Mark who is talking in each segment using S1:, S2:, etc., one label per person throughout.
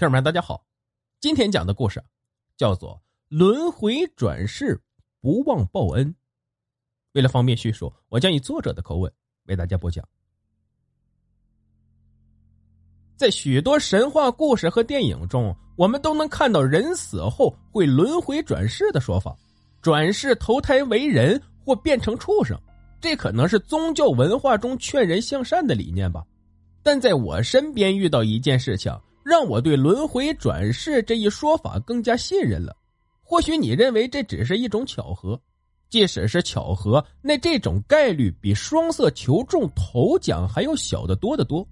S1: 听众们，大家好，今天讲的故事叫做《轮回转世，不忘报恩》。为了方便叙述，我将以作者的口吻为大家播讲。在许多神话故事和电影中，我们都能看到人死后会轮回转世的说法，转世投胎为人或变成畜生，这可能是宗教文化中劝人向善的理念吧。但在我身边遇到一件事情。让我对轮回转世这一说法更加信任了。或许你认为这只是一种巧合，即使是巧合，那这种概率比双色球中头奖还要小得多得多。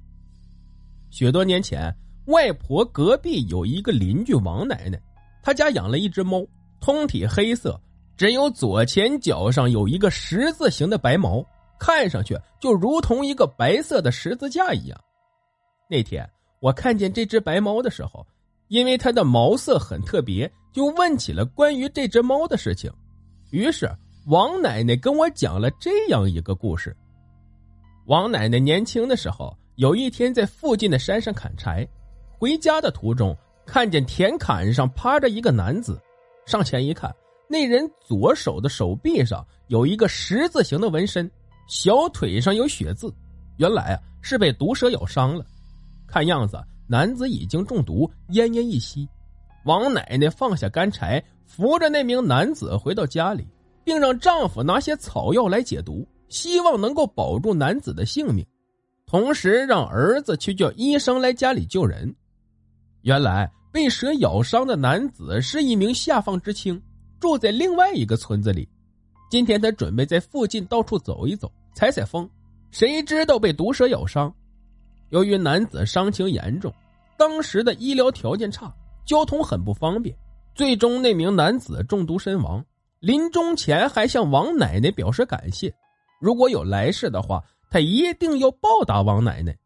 S1: 许多年前，外婆隔壁有一个邻居王奶奶，她家养了一只猫，通体黑色，只有左前脚上有一个十字形的白毛，看上去就如同一个白色的十字架一样。那天。我看见这只白猫的时候，因为它的毛色很特别，就问起了关于这只猫的事情。于是王奶奶跟我讲了这样一个故事：王奶奶年轻的时候，有一天在附近的山上砍柴，回家的途中看见田坎上趴着一个男子，上前一看，那人左手的手臂上有一个十字形的纹身，小腿上有血渍，原来啊是被毒蛇咬伤了。看样子，男子已经中毒，奄奄一息。王奶奶放下干柴，扶着那名男子回到家里，并让丈夫拿些草药来解毒，希望能够保住男子的性命，同时让儿子去叫医生来家里救人。原来被蛇咬伤的男子是一名下放知青，住在另外一个村子里。今天他准备在附近到处走一走，采采风，谁知道被毒蛇咬伤。由于男子伤情严重，当时的医疗条件差，交通很不方便，最终那名男子中毒身亡。临终前还向王奶奶表示感谢，如果有来世的话，他一定要报答王奶奶。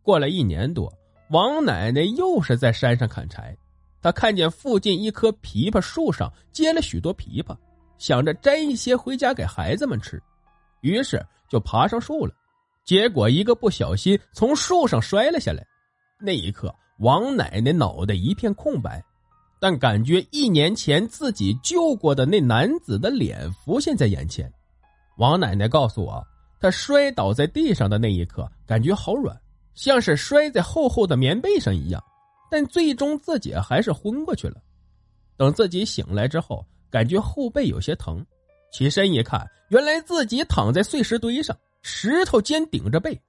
S1: 过了一年多，王奶奶又是在山上砍柴，她看见附近一棵枇杷树上结了许多枇杷，想着摘一些回家给孩子们吃，于是就爬上树了。结果一个不小心从树上摔了下来，那一刻王奶奶脑袋一片空白，但感觉一年前自己救过的那男子的脸浮现在眼前。王奶奶告诉我，她摔倒在地上的那一刻感觉好软，像是摔在厚厚的棉被上一样，但最终自己还是昏过去了。等自己醒来之后，感觉后背有些疼，起身一看，原来自己躺在碎石堆上。石头尖顶着背，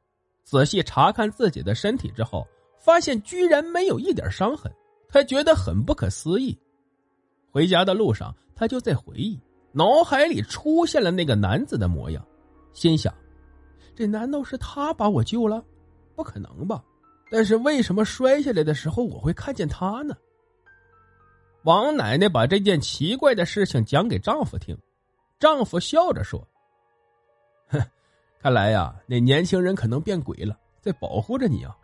S1: 仔细查看自己的身体之后，发现居然没有一点伤痕，他觉得很不可思议。回家的路上，他就在回忆，脑海里出现了那个男子的模样，心想：这难道是他把我救了？不可能吧？但是为什么摔下来的时候我会看见他呢？王奶奶把这件奇怪的事情讲给丈夫听，丈夫笑着说：“ 哼。”看来呀，那年轻人可能变鬼了，在保护着你啊！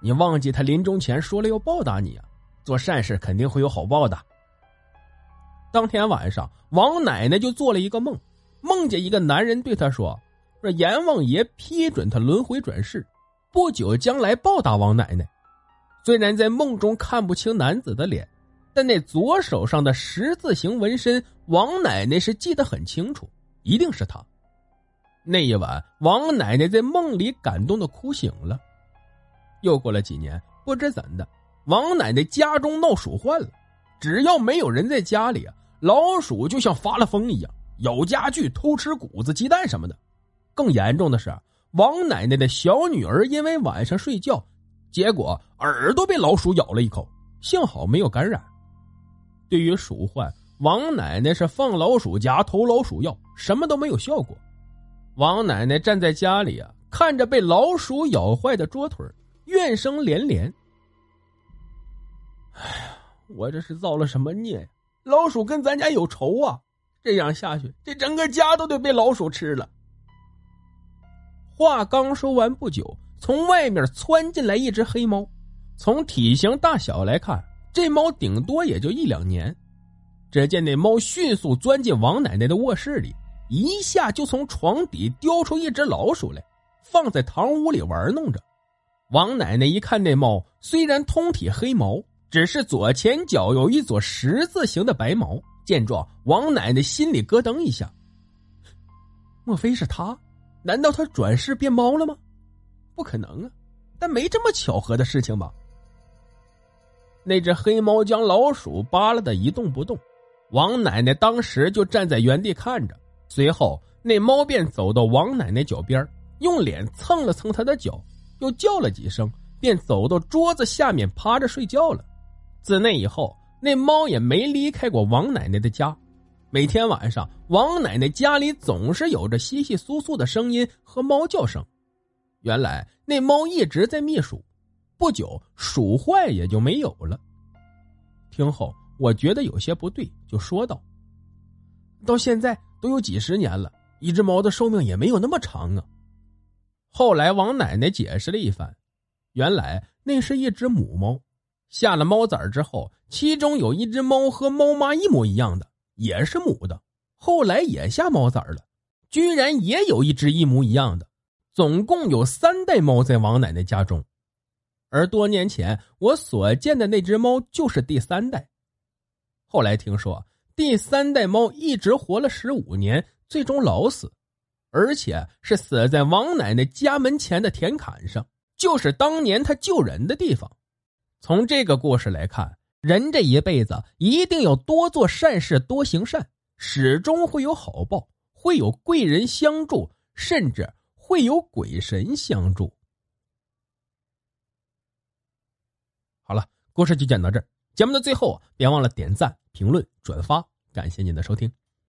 S1: 你忘记他临终前说了要报答你啊，做善事肯定会有好报的。当天晚上，王奶奶就做了一个梦，梦见一个男人对她说：“说阎王爷批准他轮回转世，不久将来报答王奶奶。”虽然在梦中看不清男子的脸，但那左手上的十字形纹身，王奶奶是记得很清楚，一定是他。那一晚，王奶奶在梦里感动的哭醒了。又过了几年，不知怎的，王奶奶家中闹鼠患了。只要没有人在家里啊，老鼠就像发了疯一样，咬家具、偷吃谷子、鸡蛋什么的。更严重的是，王奶奶的小女儿因为晚上睡觉，结果耳朵被老鼠咬了一口，幸好没有感染。对于鼠患，王奶奶是放老鼠夹、投老鼠药，什么都没有效果。王奶奶站在家里啊，看着被老鼠咬坏的桌腿，怨声连连。哎呀，我这是造了什么孽呀？老鼠跟咱家有仇啊！这样下去，这整个家都得被老鼠吃了。话刚说完不久，从外面窜进来一只黑猫。从体型大小来看，这猫顶多也就一两年。只见那猫迅速钻进王奶奶的卧室里。一下就从床底叼出一只老鼠来，放在堂屋里玩弄着。王奶奶一看那猫，虽然通体黑毛，只是左前脚有一撮十字形的白毛。见状，王奶奶心里咯噔一下。莫非是他？难道他转世变猫了吗？不可能啊！但没这么巧合的事情吧？那只黑猫将老鼠扒拉的一动不动，王奶奶当时就站在原地看着。随后，那猫便走到王奶奶脚边，用脸蹭了蹭她的脚。又叫了几声，便走到桌子下面趴着睡觉了。自那以后，那猫也没离开过王奶奶的家。每天晚上，王奶奶家里总是有着稀稀疏疏的声音和猫叫声。原来那猫一直在觅鼠，不久鼠坏也就没有了。听后，我觉得有些不对，就说道：“到现在都有几十年了，一只猫的寿命也没有那么长啊。”后来，王奶奶解释了一番，原来那是一只母猫，下了猫崽之后，其中有一只猫和猫妈一模一样的，也是母的，后来也下猫崽了，居然也有一只一模一样的，总共有三代猫在王奶奶家中，而多年前我所见的那只猫就是第三代。后来听说，第三代猫一直活了十五年，最终老死。而且是死在王奶奶家门前的田坎上，就是当年他救人的地方。从这个故事来看，人这一辈子一定要多做善事，多行善，始终会有好报，会有贵人相助，甚至会有鬼神相助。好了，故事就讲到这。节目的最后，别忘了点赞、评论、转发，感谢您的收听。